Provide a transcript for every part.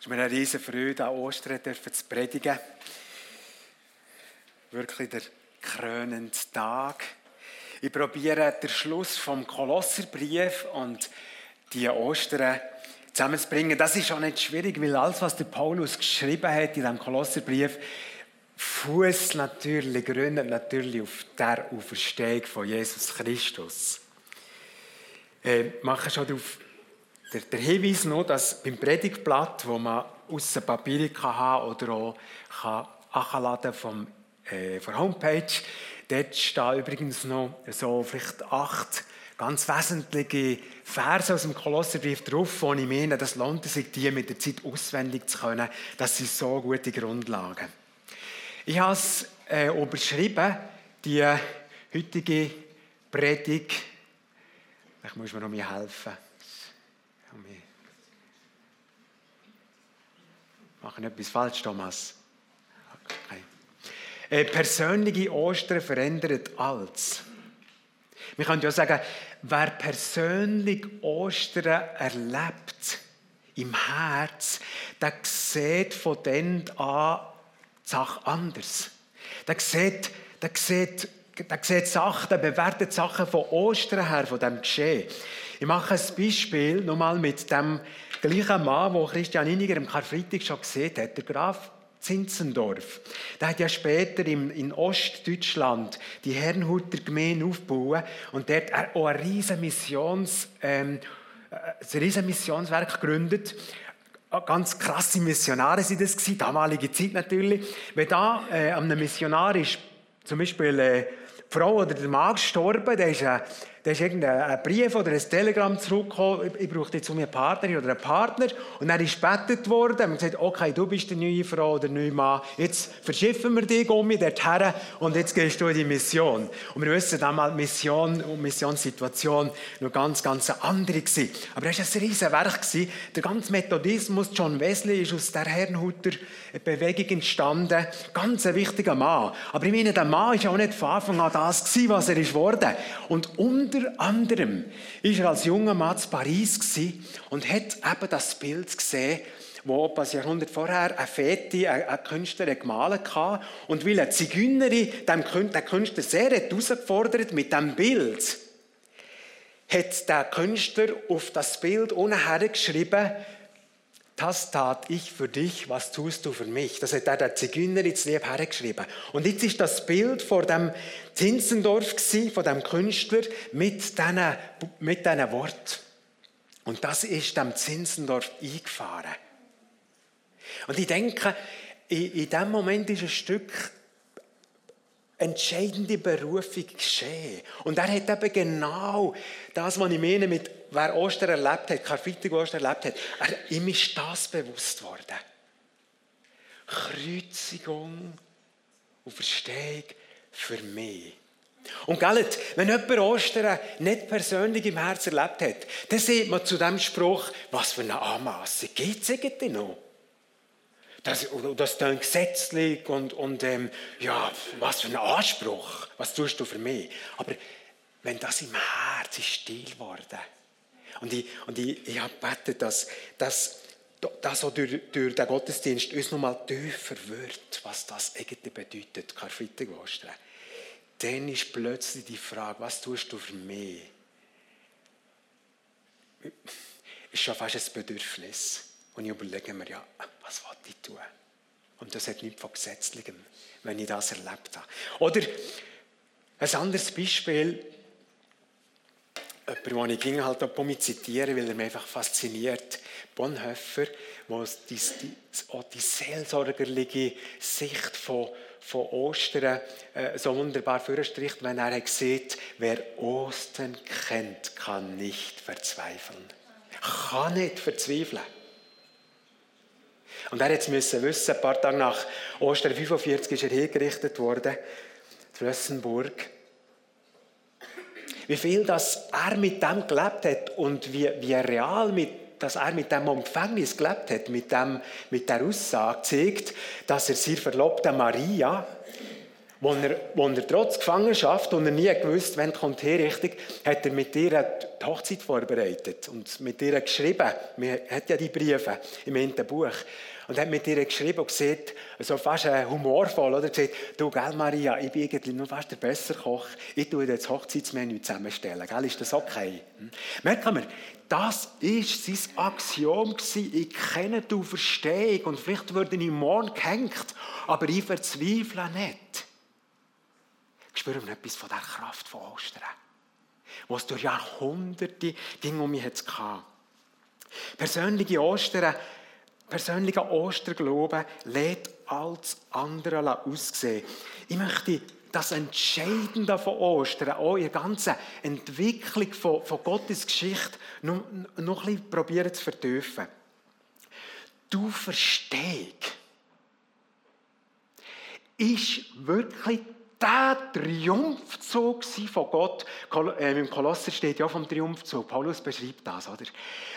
Es ist mir eine riesige Freude, an Ostern zu predigen. Wirklich der krönende Tag. Ich probiere den Schluss vom Kolosserbrief und die Ostern zusammenzubringen. Das ist auch nicht schwierig, weil alles, was der Paulus geschrieben hat in diesem Kolosserbrief, Fuß natürlich, gründet natürlich auf der Auferstehung von Jesus Christus. Äh, mache schon auf der, der, Hinweis noch, dass beim Predigtblatt, wo man außen Papiere kann haben oder auch kann nachladen vom äh, von der Homepage, dort stehen übrigens noch so vielleicht acht ganz wesentliche Verse aus dem Kolosserbrief drauf, wo ich meine, das lohnt sich, die mit der Zeit auswendig zu können. Das sind so gute Grundlagen. Ich habe es äh, überschrieben, die heutige Predigt. Ich muss mir noch mir helfen. Machen etwas falsch, Thomas? Okay. Äh, persönliche Ostern verändert alles. Wir können ja sagen, wer persönlich Ostern erlebt, im Herz, der sieht von dann an die Sache anders. Der sieht, der sieht, der sieht Sachen, der bewertet Sachen von Ostern her, von dem Geschehen. Ich mache ein Beispiel nochmal mit dem gleichen Mann, den Christian Iniger im Karfreitag schon gesehen hat, der Graf Zinzendorf. Der hat ja später im, in Ostdeutschland die Herrnhuter Gemeinde aufgebaut und dort auch ein riesen, Missions, ähm, ein riesen Missionswerk gegründet. Ganz krasse Missionare sind das gewesen, damalige Zeit natürlich. Wenn da äh, einem Missionar ist, zum Beispiel äh, die Frau oder der Mann gestorben, der ist äh, da ist irgendein Brief oder ein Telegramm zurückgekommen, ich brauche jetzt eine Partnerin oder einen Partner. Und dann ist gebettet worden, und gesagt, okay, du bist die neue Frau oder der neue Mann, jetzt verschiffen wir dich um dorthin und jetzt gehst du in die Mission. Und wir wissen damals, Mission und Missionssituation noch ganz, ganz andere gewesen. Aber das war ein riesen Werk. Der ganze Methodismus, John Wesley, ist aus der Herrnhuter Bewegung entstanden. Ganz ein wichtiger Mann. Aber ich meine, der Mann war auch nicht von Anfang an das gewesen, was er ist worden. Und um unter anderem war er als junger Mann in Paris und hat eben das Bild gesehen, wo ein Jahrhundert vorher ein Feti, ein Künstler gemalt hatte. Und weil eine Zigeunerin den Künstler sehr herausgefordert mit diesem Bild, hat der Künstler auf das Bild unten geschrieben, das tat ich für dich, was tust du für mich? Das hat der Zigeuner ins Lieb hergeschrieben. Und jetzt ist das Bild vor dem Zinzendorf von dem Künstler mit diesen, mit diesen Worten. Und das ist dem Zinzendorf eingefahren. Und ich denke, in, in dem Moment ist ein Stück entscheidende Berufung geschehen. Und er hat eben genau das, was ich meine mit, wer Ostern erlebt hat, Karfreitag Ostern erlebt hat, er, ihm ist das bewusst worden. Kreuzigung und Verstehung für mich. Und gell, wenn jemand Ostern nicht persönlich im Herzen erlebt hat, dann sieht man zu dem Spruch, was für eine Anmassung gibt es eigentlich noch? Das, das klingt gesetzlich und, und ähm, ja, was für ein Anspruch. Was tust du für mich? Aber wenn das im Herz ist still geworden und ich, und ich, ich habe gebetet, dass, dass das auch durch, durch den Gottesdienst uns nochmal tiefer wird, was das eigentlich bedeutet, Karfreitag Ostern. Dann ist plötzlich die Frage, was tust du für mich? Ist schon fast ein Bedürfnis. Und ich überlege mir, ja, was will ich tun? Und das hat nichts von Gesetzlichem, wenn ich das erlebt habe. Oder ein anderes Beispiel, jemand, den ich ging halt auch zitieren, weil er mich einfach fasziniert, Bonhoeffer, wo die, die, auch die seelsorgerliche Sicht von, von Ostern äh, so wunderbar vorstricht, wenn er sieht, wer Ostern kennt, kann nicht verzweifeln. Kann nicht verzweifeln. Und er musste wissen, ein paar Tage nach Ostern 45 ist er hingerichtet worden, Flössenburg. Wie viel das er mit dem gelebt hat und wie, wie real mit, dass er mit dem Empfängnis gelebt hat, mit, dem, mit der Aussage zeigt, dass er seine Verlobte Maria, Wo er, wo er trotz Gefangenschaft und er nie gewusst, wann kommt hier richtig, hat er mit ihr die Hochzeit vorbereitet und mit ihr geschrieben. Man hat ja die Briefe im ersten Buch. Und hat mit ihr geschrieben und gesagt, so fast humorvoll, oder? Gesagt, du, gell, Maria, ich bin irgendwie nur fast der bessere Koch. Ich tue dir das Hochzeitsmenü zusammenstellen. Gell, ist das okay? Hm? Merken wir, das war sein Axiom. Ich kenne du Verstehung und vielleicht würde ich morgen gehängt, aber ich verzweifle nicht spüren wir etwas von der Kraft von Ostern, was durch Jahrhunderte ging um mich hatte. Persönliche Ostern, persönlicher Osterglauben lädt alles andere aussehen. Ich möchte das Entscheidende von Ostern, auch in der ganzen Entwicklung von, von Gottes Geschichte, noch, noch ein bisschen probieren zu vertiefen. Du Verstehst, ist wirklich der Triumphzug von Gott. Äh, Im Kolosser steht ja vom Triumphzug. Paulus beschreibt das, oder?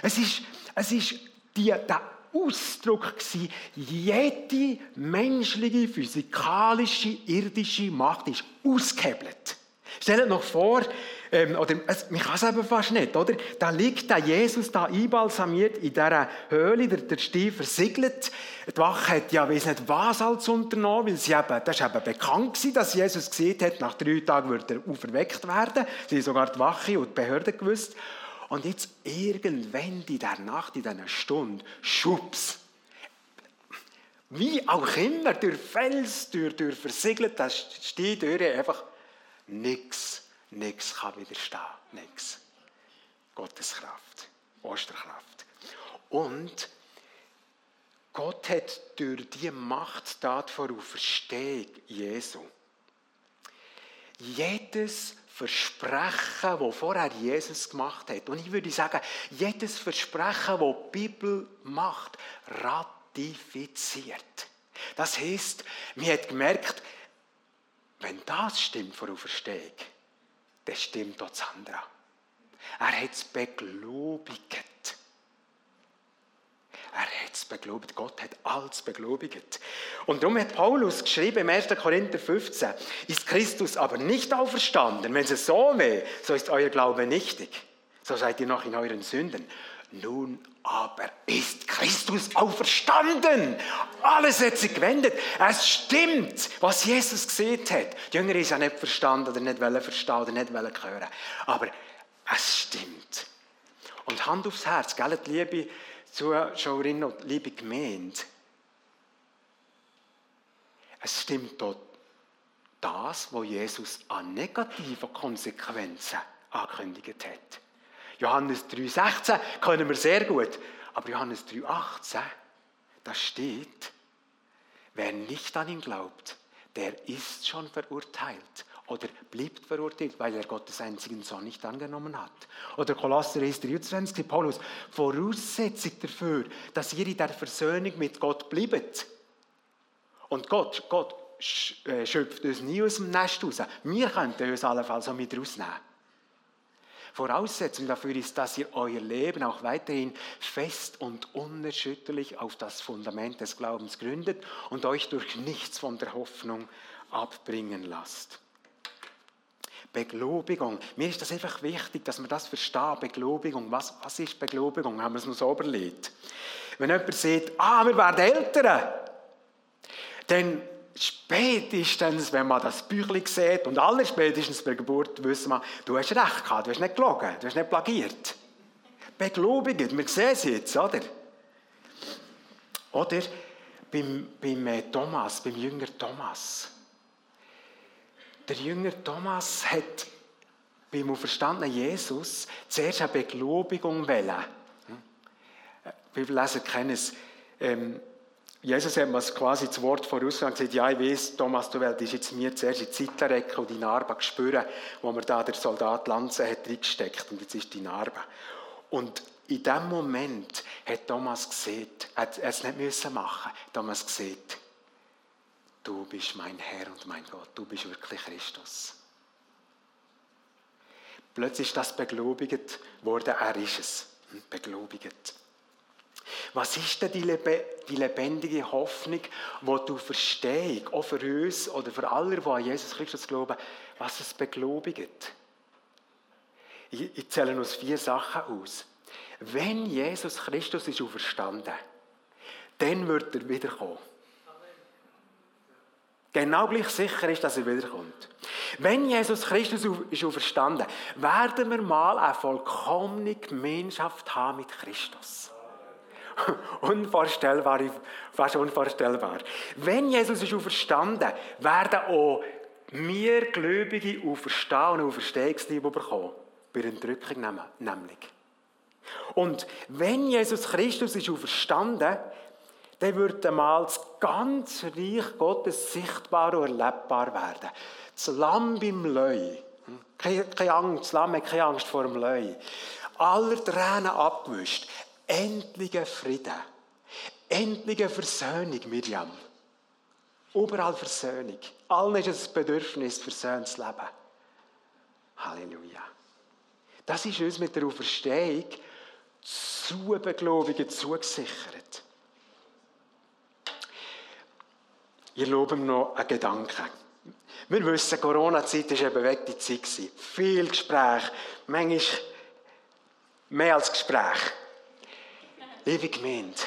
Es ist, es ist die, der Ausdruck gewesen, jede menschliche, physikalische, irdische Macht ist ausgehebelt. Stellt noch vor, ähm, oder es, man kann es eben fast nicht, oder? Da liegt der Jesus da einbalsamiert in dieser Höhle, der, der Stief versiegelt. Die Wache hat ja weiss nicht was als unternommen, weil sie eben, das war eben bekannt gewesen, dass Jesus gesehen hat, nach drei Tagen würde er auferweckt werden. Sie haben sogar die Wache und die Behörde gewusst. Und jetzt irgendwann in der Nacht, in dieser Stunde, schubs, wie auch immer, durch Fels, durch, durch versiegelt, das steht durch einfach nichts Nichts kann widerstehen. Nichts. Gottes Kraft. Osterkraft. Und Gott hat durch die Machttat vor Auferstehung Jesu jedes Versprechen, das vorher Jesus gemacht hat, und ich würde sagen, jedes Versprechen, das die Bibel macht, ratifiziert. Das heißt, mir hat gemerkt, wenn das stimmt vor Auferstehung, das stimmt auch das andere. Er hat es beglobigt. Er hat es beglobigt. Gott hat alles beglobigt. Und darum hat Paulus geschrieben im 1. Korinther 15, ist Christus aber nicht auferstanden. Wenn es so wäre, so ist euer Glaube nichtig. So seid ihr noch in euren Sünden. Nun aber ist Christus auferstanden. Alles hat sich gewendet. Es stimmt, was Jesus gesehen hat. Die Jünger ist ja nicht verstanden oder nicht wollen verstehen oder nicht wollen hören. Aber es stimmt. Und Hand aufs Herz, gell, liebe Zuschauerinnen und liebe Gemeinde. Es stimmt dort das, was Jesus an negativen Konsequenzen angekündigt hat. Johannes 3,16 können wir sehr gut. Aber Johannes 3,18, da steht, wer nicht an ihn glaubt, der ist schon verurteilt oder bleibt verurteilt, weil er Gottes einzigen Sohn nicht angenommen hat. Oder Kolosser 1,23, Paulus, Voraussetzung dafür, dass ihr in der Versöhnung mit Gott bleibt. Und Gott, Gott äh, schöpft uns nie aus dem Nest raus. Wir könnten uns allenfalls auch mit rausnehmen. Voraussetzung dafür ist, dass ihr euer Leben auch weiterhin fest und unerschütterlich auf das Fundament des Glaubens gründet und euch durch nichts von der Hoffnung abbringen lasst. Beglobigung. Mir ist das einfach wichtig, dass man das versteht. Beglobigung. Was, was ist Beglobigung? Haben wir es noch so überlegt. Wenn jemand sagt, ah, wir werden Eltern, dann spätestens, wenn man das Büchlein sieht und aller spätestens bei der Geburt wissen wir, du hast recht gehabt, du hast nicht gelogen, du hast nicht plagiert. Beglobigt, wir sehen es jetzt, oder? Oder beim, beim äh, Thomas, beim Jünger Thomas. Der Jünger Thomas hat beim auferstandenen Jesus zuerst eine Beglobigung wollen. Hm? Äh, Bibelleser kennen es. Ähm, Jesus hat mir quasi das Wort vorausgesagt und gesagt, ja, ich weiß, Thomas, du willst jetzt mir zuerst in die Zeitlecke und die Narbe spüren, wo mir da der Soldat Lanze hat reingesteckt und jetzt ist die Narbe. Und in dem Moment hat Thomas gesehen, hat es nicht müssen machen, Thomas gesehen, du bist mein Herr und mein Gott, du bist wirklich Christus. Plötzlich ist das beglobigt worden, er ist es, beglobigt. Was ist denn die lebendige Hoffnung, die du verstehst, auch für uns oder für alle, die an Jesus Christus glauben, was es beglobigt? Ich, ich zähle uns vier Sachen aus. Wenn Jesus Christus ist auferstanden, dann wird er wiederkommen. Genau gleich sicher ist, dass er wiederkommt. Wenn Jesus Christus ist auferstanden, werden wir mal eine vollkommene Gemeinschaft haben mit Christus. unvorstellbar, fast unvorstellbar. Wenn Jesus ist auferstanden, werden auch wir Gläubige auferstehen und Auferstehungsliebe bekommen. Bei der Entrückung nämlich. Und wenn Jesus Christus ist auferstanden, dann wird einmal das ganze Reich Gottes sichtbar und erlebbar werden. Das Lamm beim Löwe. Keine, keine Angst, das Lamm hat keine Angst vor dem Löwe. Aller Tränen abgewischt. Endliche Frieden. Endliche Versöhnung, Miriam. Überall Versöhnung. Allen ist es ein Bedürfnis, versöhnt zu leben. Halleluja. Das ist uns mit der Auferstehung zu Beglaubungen zugesichert. Ich lobe mir noch einen Gedanken. Wir wissen, Corona-Zeit war eine bewegte Zeit. Viel Gespräch, manchmal mehr als Gespräch. Liebe Gemeinde,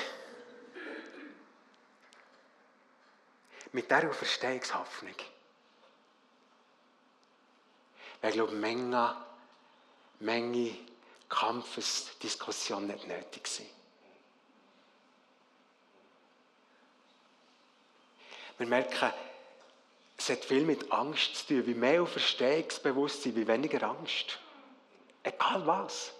mit dieser Auferstehungshoffnung wäre, glaube ich, Menge, Menge Kampfesdiskussion nicht nötig gewesen. Wir merken, es hat viel mit Angst zu tun. Wie mehr Auferstehungsbewusstsein, wie weniger Angst. Egal was.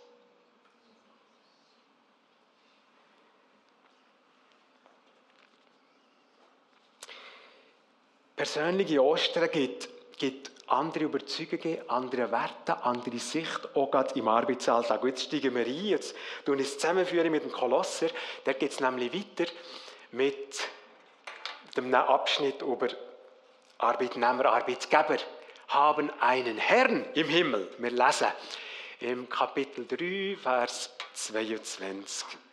Persönliche Ostern gibt, gibt andere Überzeugungen, andere Werte, andere Sicht, auch gerade im Arbeitsalltag. jetzt steigen wir ein, jetzt tun es zusammenführen mit dem Kolosser. Da geht es nämlich weiter mit dem Abschnitt über Arbeitnehmer, Arbeitgeber haben einen Herrn im Himmel. Wir lesen im Kapitel 3, Vers 22.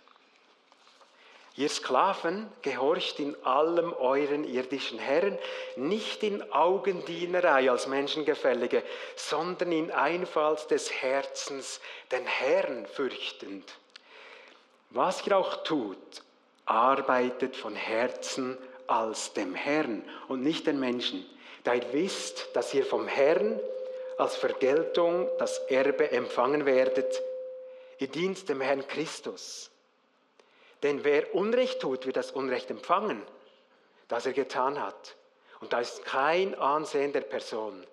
Ihr Sklaven, gehorcht in allem euren irdischen Herren, nicht in Augendienerei als Menschengefällige, sondern in Einfalt des Herzens, den Herrn fürchtend. Was ihr auch tut, arbeitet von Herzen als dem Herrn und nicht den Menschen, da ihr wisst, dass ihr vom Herrn als Vergeltung das Erbe empfangen werdet. Ihr dient dem Herrn Christus. Denn wer Unrecht tut, wird das Unrecht empfangen, das er getan hat. Und da ist kein Ansehen der Person.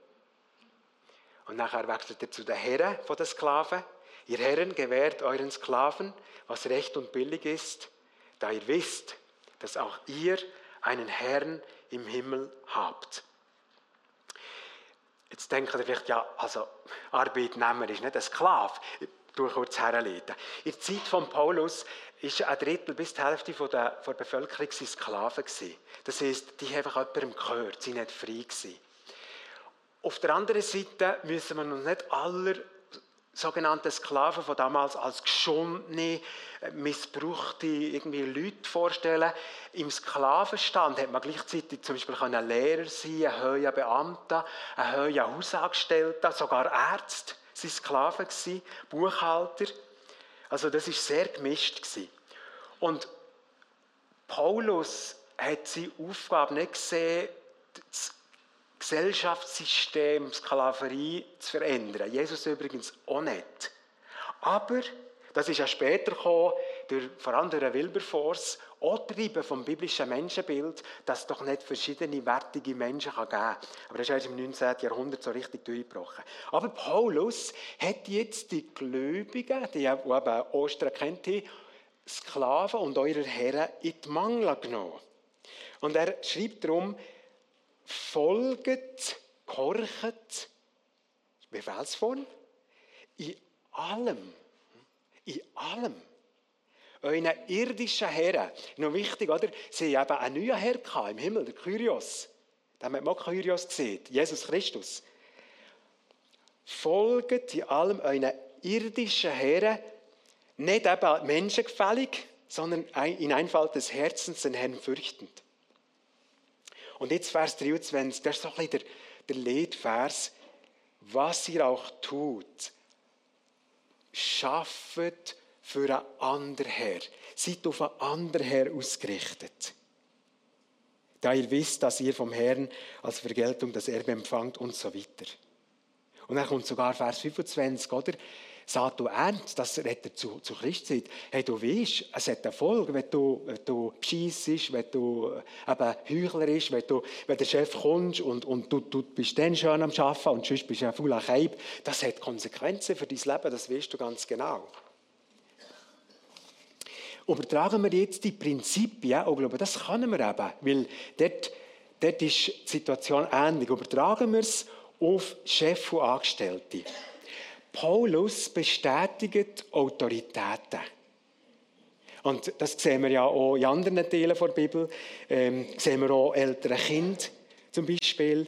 Und nachher wechselt er zu der Herren von der Sklave. Ihr Herren gewährt euren Sklaven, was recht und billig ist, da ihr wisst, dass auch ihr einen Herrn im Himmel habt. Jetzt denkt ihr vielleicht, ja, also Arbeitnehmer ist nicht ein Sklave. Ich tue kurz herleiten. In der Zeit von Paulus ist ein Drittel bis die Hälfte von der, von der Bevölkerung Sklaven gewesen. Das heisst, die haben einfach jemandem gehört, sie waren nicht frei gewesen. Auf der anderen Seite müssen wir uns nicht aller sogenannten Sklaven von damals als geschundene, missbrauchte irgendwie Leute vorstellen. Im Sklavenstand hat man gleichzeitig zum Beispiel ein Lehrer sein, ein höherer Beamter, ein höherer Hausangestellter, sogar Ärzte waren Sklaven gewesen, Buchhalter. Also das ist sehr gemischt gewesen. Und Paulus hat seine Aufgabe nicht gesehen, das Gesellschaftssystem Sklaverei zu verändern. Jesus übrigens auch nicht. Aber, das ist ja später gekommen, durch, vor allem durch Wilberforce, getrieben vom biblischen Menschenbild, dass es doch nicht verschiedene wertige Menschen geben kann. Aber das ist erst im 19. Jahrhundert so richtig durchgebrochen. Aber Paulus hat jetzt die Gläubigen, die eben Ostern kennt, Sklaven und eure Herren in die Mangel genommen. Und er schreibt darum, folget, gehorchet, Befehlsform, in allem, in allem. Euren irdischen Herren, noch wichtig, oder? Sie haben einen neuen Herr im Himmel, der Kyrios. Haben wir mal Kyrios gesehen, Jesus Christus. Folget in allem euren irdischen Herren, nicht eben menschengefällig, sondern in Einfalt des Herzens den Herrn fürchtend. Und jetzt Vers 23, das ist so ein bisschen der, der. Was ihr auch tut, schafft für ein anderer Herr. Seid auf ein anderer Herr ausgerichtet. Da ihr wisst, dass ihr vom Herrn als Vergeltung das Erbe empfangt und so weiter. Und dann kommt sogar Vers 25, oder? Sagt du ernst, das redet er zu, zu Christzeit. Hey, du weißt, es hat Erfolg, wenn du, wenn du bescheissest, wenn du äh, eben heuchlerisch, wenn, du, wenn der Chef kommt und, und du, du bist dann schön am Arbeiten und sonst bist du ein fauler Keib. Das hat Konsequenzen für dein Leben, das weißt du ganz genau. Übertragen wir jetzt die Prinzipien, und ich glaube, das können wir eben, weil dort, dort ist die Situation ähnlich. Übertragen wir es auf Chef und Angestellte. Paulus bestätigt Autoritäten. Und das sehen wir ja auch in anderen Teilen der Bibel. Ähm, sehen wir auch ältere Kinder zum Beispiel.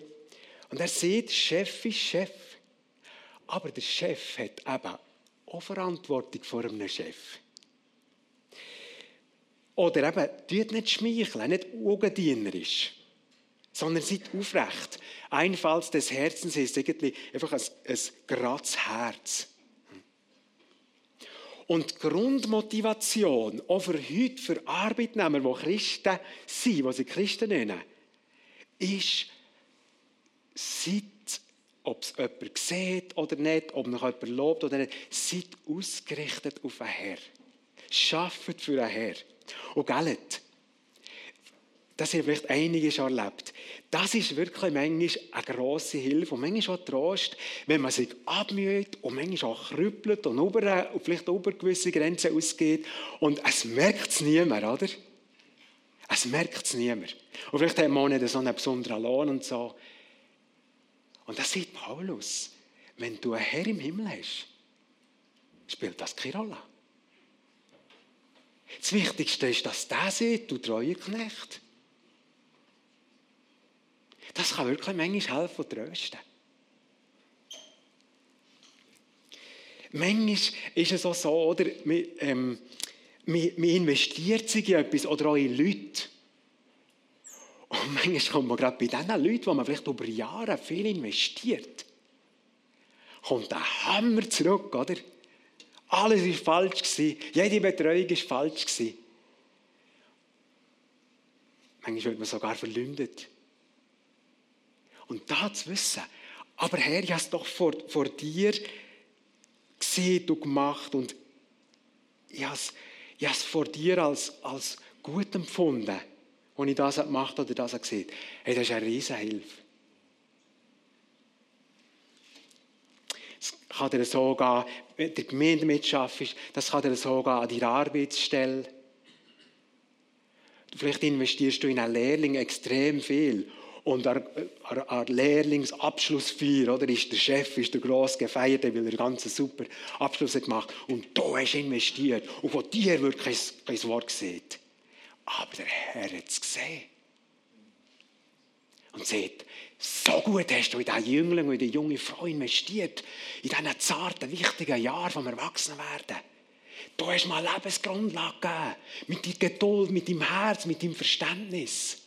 Und er sieht, Chef ist Chef. Aber der Chef hat eben auch Verantwortung vor einem Chef. Oder eben, tut nicht schmeicheln, nicht augendienerisch sondern seid aufrecht. Einfalls des Herzens ist irgendwie einfach ein, ein gerades Herz. Und die Grundmotivation, auch für heute, für Arbeitnehmer, die Christen sind, die sie Christen nennen, ist, seid, ob es jemand sieht oder nicht, ob noch jemand lobt oder nicht, seid ausgerichtet auf einen Herr. Schafft für einen Herr. Und gellet, das haben vielleicht einige schon erlebt. Das ist wirklich manchmal eine grosse Hilfe und manchmal auch Trost, wenn man sich abmüht und manchmal auch krüppelt und, über, vielleicht über gewisse Grenzen ausgeht und es merkt es niemand, oder? Es merkt es niemand. Und vielleicht hat man auch nicht so einen besonderen Lohn und so. Und das sieht Paulus. Wenn du einen Herr im Himmel hast, spielt das keine Rolle. Das Wichtigste ist, dass der sieht, du treue Knecht. Das kann wirklich manchmal helfen und trösten. Manchmal ist es auch so, oder, man, ähm, investiert sich in etwas oder auch in Leute. Und manchmal kommt man gerade bei diesen Leuten, die man vielleicht über Jahre viel investiert, kommt der Hammer zurück, oder? Alles war falsch. Jede Betreuung war falsch. Manchmal wird man sogar verleumdet. Und da zu wissen, aber Herr, ich habe es doch vor, vor dir gesehen und gemacht und ich habe es, ich habe es vor dir als, als gut empfunden, als ich das gemacht oder das gesehen Hey, das ist eine riesige Hilfe. Es kann dir so gehen, wenn du Gemeinde mitschaffst, das kann dir so gehen an deiner Arbeitsstelle. Vielleicht investierst du in einen Lehrling extrem viel und der Lehrlingsabschlussfeier, oder, ist der Chef ist der gross gefeiert, weil er ganz super Abschluss hat gemacht und da hast du investiert und von dir wird kein, kein Wort gesehen. Aber der Herr hat es gesehen. Und sagt, so gut hast du in diesen Jüngling und in die junge Frau investiert, in diesen zarten, wichtigen Jahren vom Erwachsenwerden. Du hast mal Lebensgrundlage gegeben, mit deiner Geduld, mit deinem Herz, mit deinem Verständnis.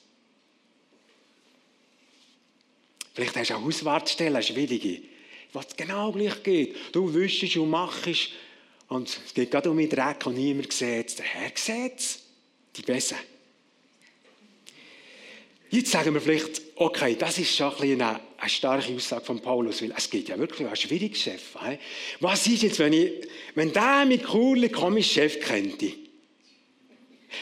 Vielleicht hast du eine Hauswartstelle, eine schwierige, was genau gleich geht. Du wischst und machst und es geht gerade um den Dreck und niemand sieht es. Der Herr sieht es. Die Besser. Jetzt sagen wir vielleicht, okay, das ist schon ein eine, eine starke Aussage von Paulus, weil es geht ja wirklich einen schwierigen Chef. Was ist jetzt, wenn, ich, wenn der mit Kurli komisch Chef könnte?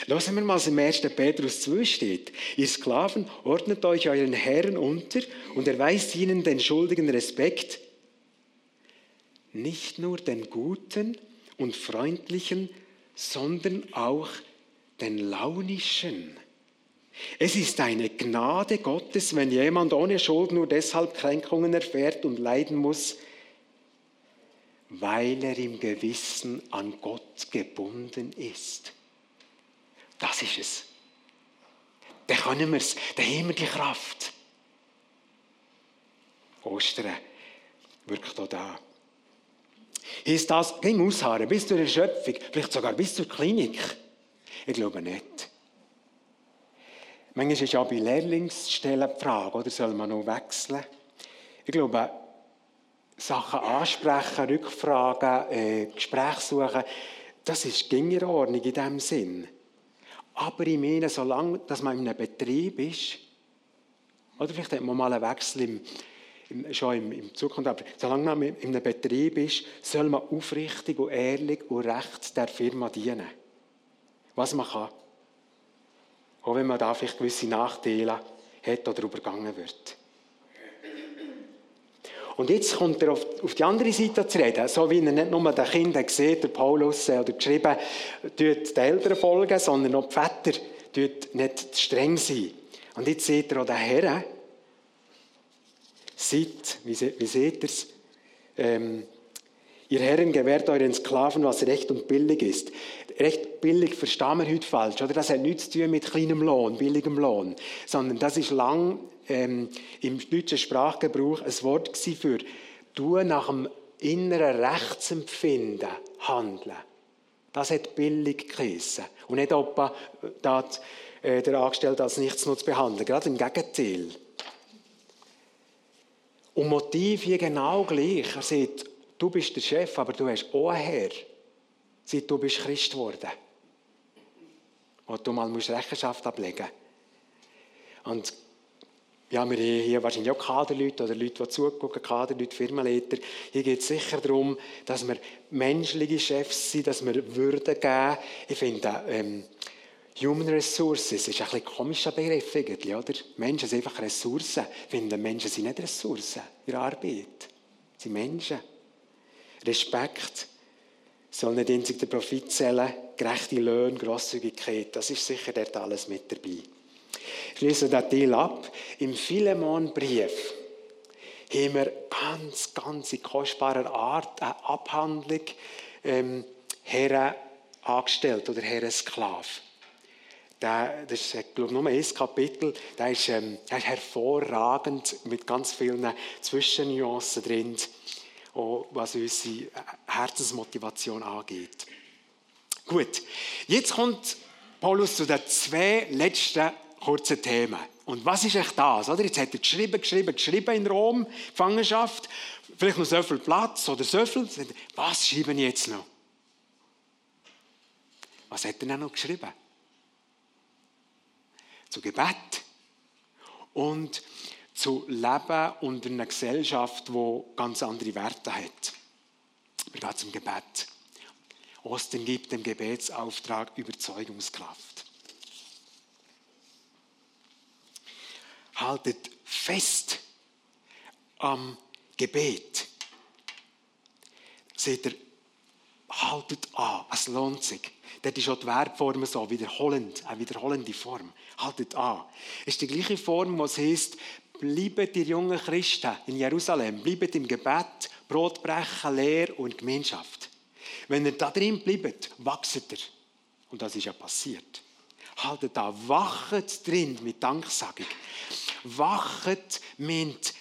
Lassen wir mal, was im 1. Petrus 2 steht. Ihr Sklaven, ordnet euch euren Herren unter und erweist ihnen den schuldigen Respekt. Nicht nur den guten und freundlichen, sondern auch den launischen. Es ist eine Gnade Gottes, wenn jemand ohne Schuld nur deshalb Kränkungen erfährt und leiden muss, weil er im Gewissen an Gott gebunden ist. Das ist es. Dann können wir es. Dann haben wir die Kraft. Ostern wirkt auch da. Heißt das, ging ausharren bis zur Erschöpfung, vielleicht sogar bis zur Klinik. Ich glaube nicht. Manchmal ist ja bei Lehrlingsstellen die Frage, oder soll man noch wechseln? Ich glaube, Sachen ansprechen, Rückfragen, äh, Gespräche suchen, das ist in Ordnung in diesem Sinn. Aber ich meine, solange dass man in einem Betrieb ist, oder vielleicht hat man mal einen Wechsel im, im, schon im, im Zukunft, aber solange man in einem Betrieb ist, soll man aufrichtig und ehrlich und recht der Firma dienen. Was man kann. Auch wenn man da vielleicht gewisse Nachteile hat oder übergangen wird. Und jetzt kommt er auf, die andere Seite zu reden, so wie er nicht nur den Kindern sieht, der Paulus äh, oder geschrieben, tut den Eltern folgen, sondern auch die Väter tut nicht streng sein. Und jetzt seht ihr auch den Herren, seid, wie, wie seht ihr es, ähm, ihr Herren gewährt euren Sklaven, was recht und billig ist. Recht billig verstehen wir heute falsch, oder? Das hat nichts zu tun mit kleinem Lohn, billigem Lohn, sondern das ist lang ähm, im deutschen Sprachgebrauch ein Wort für «du nach dem inneren Rechtsempfinden handeln». Das hat billig geheissen. Und nicht etwa das, äh, der Angestellte als Nichtsnutz behandeln. Gerade im Gegenteil. Und Motiv hier genau gleich. Er sagt, du bist der Chef, aber du hast auch einen Herr. Seit du bist Christ geworden. Und du mal musst Rechenschaft ablegen. Und ja, wir haben hier wahrscheinlich auch Kaderleute oder Leute, die zugucken, Kaderleute, Firmenleiter. Hier geht es sicher darum, dass wir menschliche Chefs sind, dass wir Würde geben. Ich finde, ähm, Human Resources ist ein, ein komischer Begriff oder? Menschen sind einfach Ressourcen. Ich finde, Menschen sind nicht Ressourcen in der Arbeit. Sie sind Menschen. Respekt soll nicht einzig der Profit zählen, gerechte Löhne, Grosszügigkeit, das ist sicher dort alles mit dabei. Ich lese den Teil ab. Im Philemon-Brief haben wir ganz, ganz in kostbarer Art eine Abhandlung ähm, Herren angestellt oder Herren Sklav. Der, das ist, glaube ich, nur ein Kapitel. Der ist, ähm, ist hervorragend mit ganz vielen Zwischennuancen drin, auch was unsere Herzensmotivation angeht. Gut, jetzt kommt Paulus zu den zwei letzten kurzen Themen. Und was ist echt das? Oder? Jetzt hat er geschrieben, geschrieben, geschrieben in Rom, Gefangenschaft, vielleicht noch so viel Platz oder so viel. Was schreibe ich jetzt noch? Was hat er denn noch geschrieben? Zu Gebet und zu Leben unter einer Gesellschaft, die ganz andere Werte hat. Wir gehen zum Gebet. Osten gibt dem Gebetsauftrag Überzeugungskraft. haltet fest am Gebet. Seht ihr, haltet an, es lohnt sich. Dort ist auch die Verbform so, wiederholend, eine wiederholende Form. Haltet an. Es ist die gleiche Form, was heißt, bleibt ihr jungen Christen in Jerusalem, bleibt im Gebet, Brotbrechen, Lehr und Gemeinschaft. Wenn ihr da drin bleibt, wachset ihr. Und das ist ja passiert. Haltet da, wachet drin mit Danksagung. Wachet mit,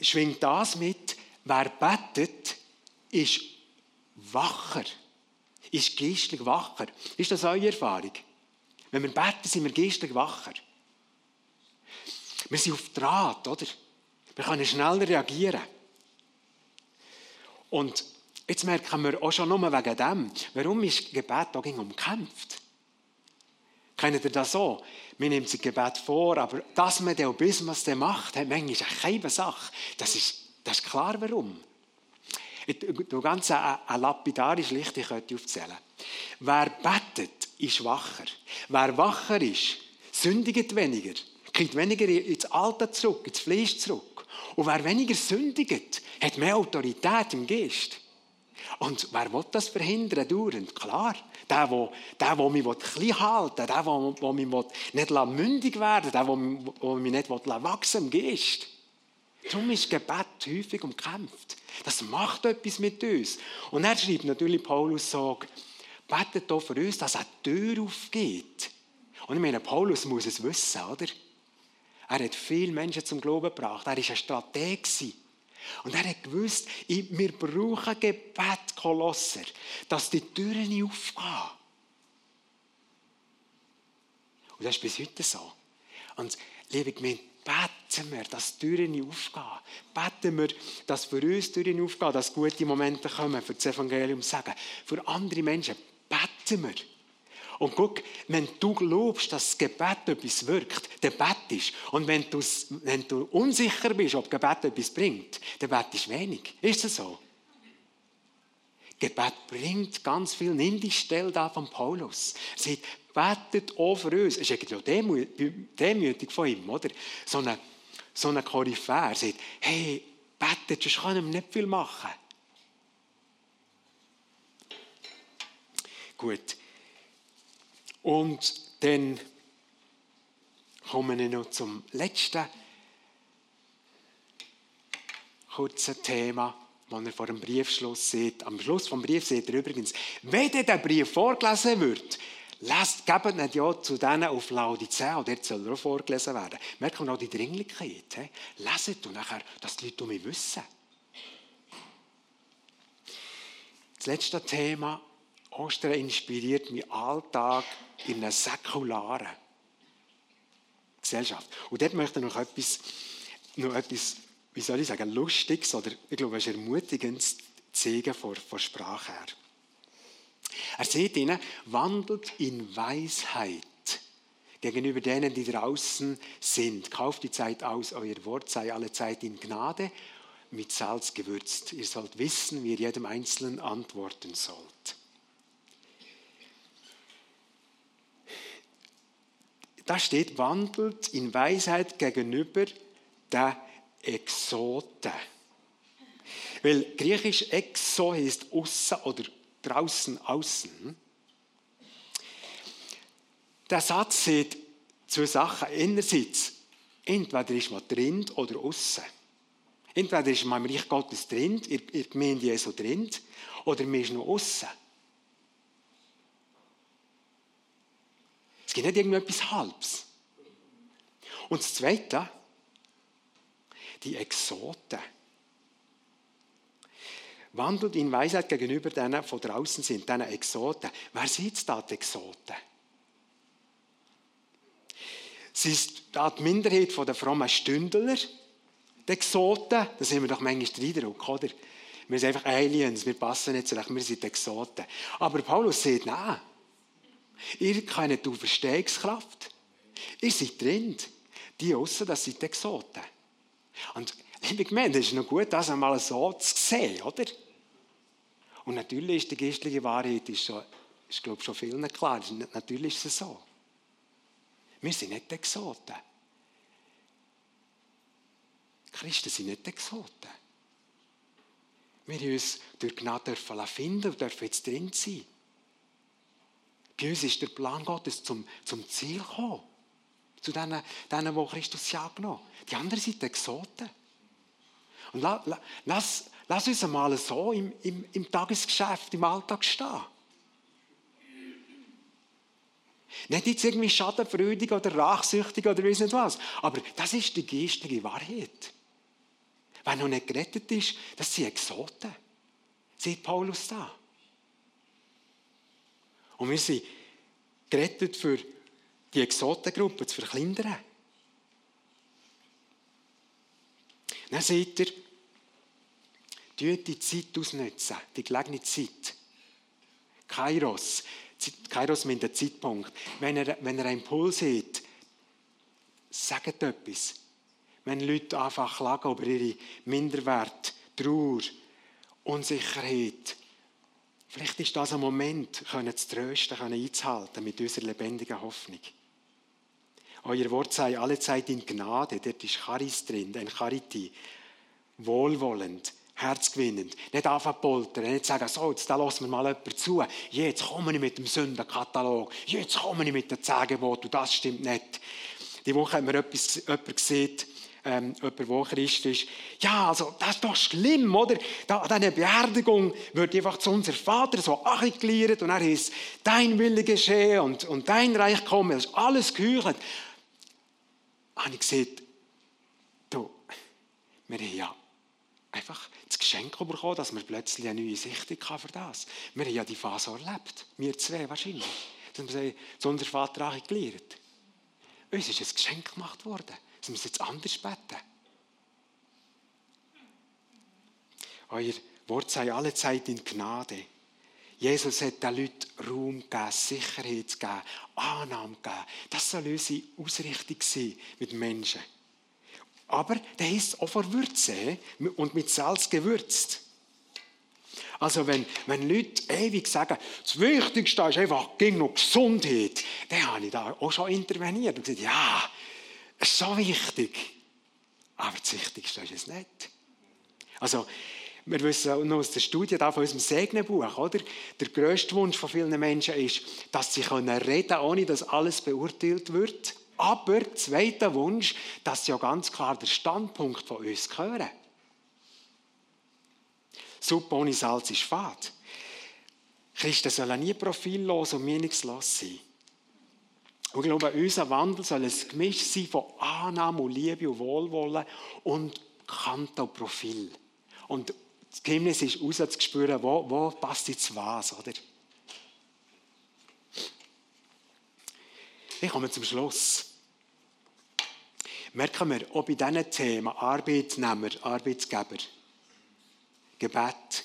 schwingt das mit, wer betet, ist wacher, ist geistlich wacher. Ist das eure Erfahrung? Wenn wir beten, sind wir geistlich wacher. Wir sind auf Draht, oder? Wir können schneller reagieren. Und jetzt merken wir auch schon nur wegen dem, warum ist Gebet auch umkämpft. Kennt ihr das so? Man nimmt sich Gebet vor, aber dass man den Obismus macht, hat manchmal keine Sache. Das ist, das ist klar, warum. Du ganz eine, eine lapidarische Lichte könnte aufzählen. Wer betet, ist wacher. Wer wacher ist, sündigt weniger, kriegt weniger ins Alter zurück, ins Fleisch zurück. Und wer weniger sündigt, hat mehr Autorität im Geist. Und wer will das verhindern dauernd? Klar, der, der, der, der mich klein halten will, der, der, der mich nicht mündig werden der, der, der mich nicht wachsen im Geist. Darum ist Gebet häufig umkämpft. Das macht etwas mit uns. Und er schreibt natürlich Paulus so, betet hier für uns, dass eine Tür aufgeht. Und ich meine, Paulus muss es wissen, oder? Er hat viele Menschen zum Glauben gebracht. Er war ein Strateg. Und er hat gewusst, wir brauchen Gebet, Kolosser, dass die Türen nicht aufgehen. Und das ist bis heute so. Und liebe Gemeinde, beten wir, dass Türen aufgehen. Beten wir, dass für uns Türen aufgehen, dass gute Momente kommen, für das Evangelium sagen. Für andere Menschen beten wir. Und guck, wenn du glaubst, dass das Gebet etwas wirkt, dann betest. Und wenn du, wenn du unsicher bist, ob Gebet etwas bringt, dann betest wenig. Ist das so? Gebet bringt ganz viel. Nimm die Stelle da von Paulus. Er sagt, betet auch für uns. Das ist eigentlich auch demütig von ihm, oder? So ein so eine sagt, hey, betet, sonst kann ich nicht viel machen. Gut. Und dann kommen wir noch zum letzten kurzen Thema, das er vor dem Briefschluss sieht. Am Schluss vom Brief sieht er übrigens, wenn der Brief vorgelesen wird, Lasst, gebt nicht ja zu denen auf Laodicea, dort soll er auch vorgelesen werden. Merkt man auch die Dringlichkeit. He? Leset und nachher, dass die Leute um mich wissen. Das letzte Thema, Ostern inspiriert meinen Alltag in einer säkularen Gesellschaft. Und dort möchte ich noch etwas, noch etwas wie soll ich sagen, Lustiges oder ich glaube, es ist Ermutigendes zeigen von, von Sprache her. Er sieht ihnen, wandelt in Weisheit gegenüber denen, die draußen sind. Kauft die Zeit aus, euer Wort sei alle Zeit in Gnade, mit Salz gewürzt. Ihr sollt wissen, wie ihr jedem Einzelnen antworten sollt. Da steht, wandelt in Weisheit gegenüber der Exote. Weil griechisch exo heißt aussen oder draußen, außen. Der Satz sieht zwei Sachen. Einerseits, entweder ist man drin oder außen. Entweder ist man im Reich Gottes drin, in der Gemeinde Jesu drin, oder man ist noch außen. Es gibt nicht irgendetwas Halbes. Und das Zweite, die Exoten. Wandelt in Weisheit gegenüber denen von draußen sind, denen Exoten. Wer sind da die Exoten? Es ist da die Minderheit der frommen Stündler, die Exoten. Da sind wir doch manchmal den Eindruck, oder? Wir sind einfach Aliens, wir passen nicht zurecht, wir sind Exoten. Aber Paulus sagt, nein, ihr kennt die Verstehungskraft. Ihr seid drin. Die aussen, das sind Exoten. Und liebe Gemeinde, es ist noch gut, das einmal so zu sehen, oder? Und natürlich ist die geistliche Wahrheit, ist, schon, ist glaube ich, schon vielen klar. Natürlich ist es so. Wir sind nicht Exoten. Christen sind nicht Exoten. Wir haben uns durch Gnade finden und dürfen jetzt drin sein. Bei uns ist der Plan Gottes zum, zum Ziel gekommen. Zu denen, denen, die Christus ja genommen Die anderen sind Exoten. Und la, la, lass, lass uns einmal so im, im, im Tagesgeschäft, im Alltag stehen. Nicht jetzt irgendwie schadenfreudig oder rachsüchtig oder weiß nicht was. Aber das ist die geistige Wahrheit. Wer noch nicht gerettet ist, das sind Exoten. Sieht Paulus da. Und wir sind gerettet für die Exotengruppe zu verkleinern. Dann seht ihr, die Zeit ausnutzen, die gelegene Zeit. Kairos. Kairos mit dem Zeitpunkt. Wenn ihr, wenn ihr einen Impuls habt, sagt etwas. Wenn Leute einfach klagen über ihre Minderwert, Trauer, Unsicherheit, vielleicht ist das ein Moment, können zu trösten, können einzuhalten mit unserer lebendigen Hoffnung. Euer Wort sei alle Zeit in Gnade, dort ist Charis drin, ein Charity, wohlwollend, herzgewinnend. Nicht anfangen nicht sagen, so, jetzt lassen wir mal jemanden zu. Jetzt komme ich mit dem Sündenkatalog. Jetzt komme ich mit dem Zehgebot und das stimmt nicht. Die Woche hat mir etwas, jemand gesehen, ähm, jemand, der Christ ist. Ja, also, das ist doch schlimm, oder? Da, an dieser Beerdigung wird einfach zu unserem Vater so angegliedert und er ist dein Wille geschehen und, und dein Reich kommen. Das ist alles geheuchelt. Habe ich gesehen, du, wir haben ja einfach das Geschenk bekommen, dass wir plötzlich eine neue Sicht haben für das. Wir haben ja die Phase erlebt. Wir zwei wahrscheinlich. Dass wir zu unserem Vater angegliedert. Uns ist ein Geschenk gemacht worden. Das müssen jetzt anders beten. Euer Wort sei alle Zeit in Gnade. Jesus hat den Leuten Raum gegeben, Sicherheit gegeben, Annahme gegeben. Das soll unsere Ausrichtung sein mit Menschen. Aber der ist auch vor Würze und mit Salz gewürzt. Also wenn, wenn Leute ewig sagen, das Wichtigste ist einfach noch Gesundheit, dann habe ich da auch schon interveniert und gesagt, ja, es ist so wichtig. Aber das Wichtigste ist es nicht. Also, wir wissen noch aus der Studie da von unserem Segnenbuch, oder? Der grösste Wunsch von vielen Menschen ist, dass sie können reden, ohne dass alles beurteilt wird. Aber der zweite Wunsch, dass sie ja ganz klar der Standpunkt von uns hören. Suppe ohne Salz ist fad. Christen sollen nie profillos und meinungslos sein. Und ich glaube, unser Wandel soll ein Gemisch sein von Annahme und Liebe und Wohlwollen und Kante und Profil. Und das Geheimnis ist, rauszuspüren, wo, wo passt jetzt was, oder? Ich komme zum Schluss. Merken wir, ob bei diesen Themen Arbeitnehmer, Arbeitsgeber, Gebet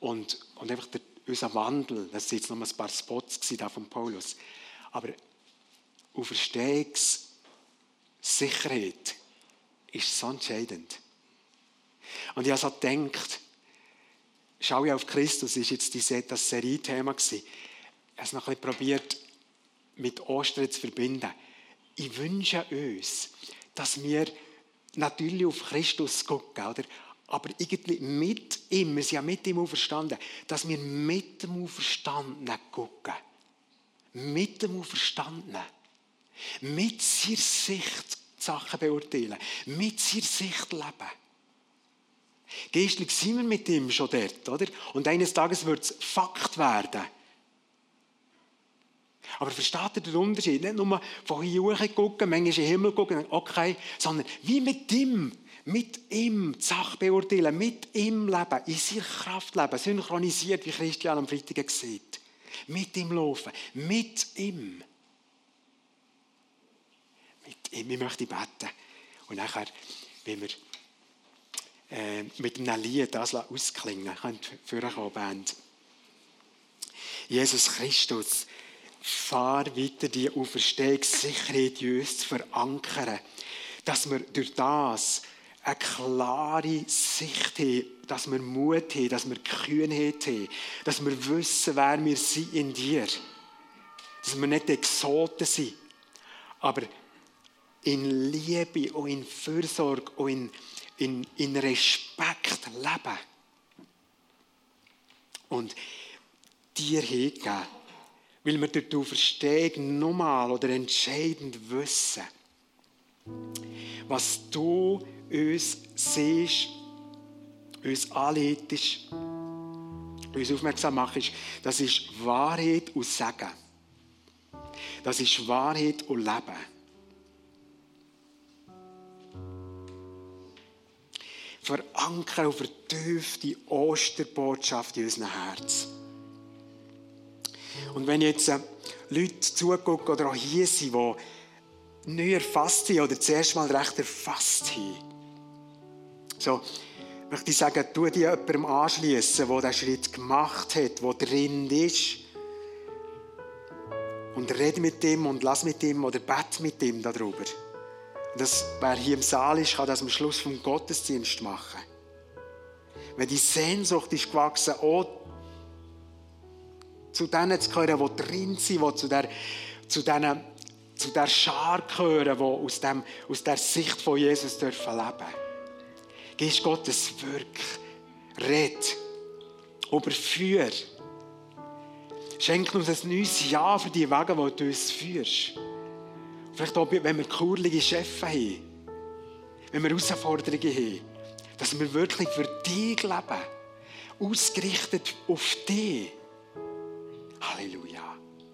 und, und einfach der, unser Wandel, das sind jetzt noch ein paar Spots von Paulus, aber Auferstehungssicherheit ist so entscheidend. Und ich habe so gedacht, schau ich auf Christus, ist jetzt das Serie-Thema gewesen. Ich habe es noch ein bisschen probiert, mit Ostern zu verbinden. Ich wünsche uns, dass wir natürlich auf Christus gucken, oder? aber irgendwie mit ihm, wir sind ja mit ihm auferstanden, dass wir mit dem Auferstandenen gucken. Mit dem Auferstandenen. Mit seiner Sicht Sachen beurteilen. Mit seiner Sicht leben. Geistlich sind wir mit ihm schon dort, oder? Und eines Tages wird es Fakt werden. Aber versteht ihr den Unterschied? Nicht nur von hier hoch gucken, manchmal in den Himmel gucken, okay, sondern wie mit ihm, mit ihm die Sache beurteilen, mit ihm leben, in seiner Kraft leben, synchronisiert, wie Christian am Freitag sieht. Mit ihm laufen, mit ihm. Mit ihm. Ich möchte beten. Und nachher, wenn wir äh, mit einem Lied das ausklingen. Könnt vorkommen, Band. Jesus Christus, fahr weiter die Auferstehungssicherheit in uns zu verankern, dass wir durch das eine klare Sicht haben, dass wir Mut haben, dass wir Kühnheit haben, dass wir wissen, wer wir sind in dir. Dass wir nicht Exoten sind, aber in Liebe und in Fürsorge und in in, in Respekt leben. Und dir hingeben, weil wir durch die Auferstehung nochmal oder entscheidend wissen, was du uns siehst, uns anleitest, uns aufmerksam machst, das ist Wahrheit und Sagen. Das ist Wahrheit und Leben. verankern und vertiefen die Osterbotschaft in unserem Herz. Und wenn jetzt äh, Leute zugucken oder auch hier sind, die neu erfasst sind oder zuerst mal recht erfasst haben, so, möchte ich sagen, tu dich jemandem anschließen, der diesen Schritt gemacht hat, der drin ist. Und rede mit ihm und lass mit ihm oder bett mit ihm darüber. Das, wer hier im Saal ist, kann das am Schluss vom Gottesdienst machen. Wenn die Sehnsucht ist gewachsen, auch zu denen zu gehören, die drin sind, die zu der, zu denen, zu der Schar gehören, die aus, dem, aus der Sicht von Jesus dürfen leben. Gehst Gottes Wirk, red, überführ. Schenk uns ein neues Ja für die Wege, die du uns führst. Vielleicht auch, wenn wir kurlige Chefs haben, wenn wir Herausforderungen haben, dass wir wirklich für dich leben, ausgerichtet auf dich. Halleluja.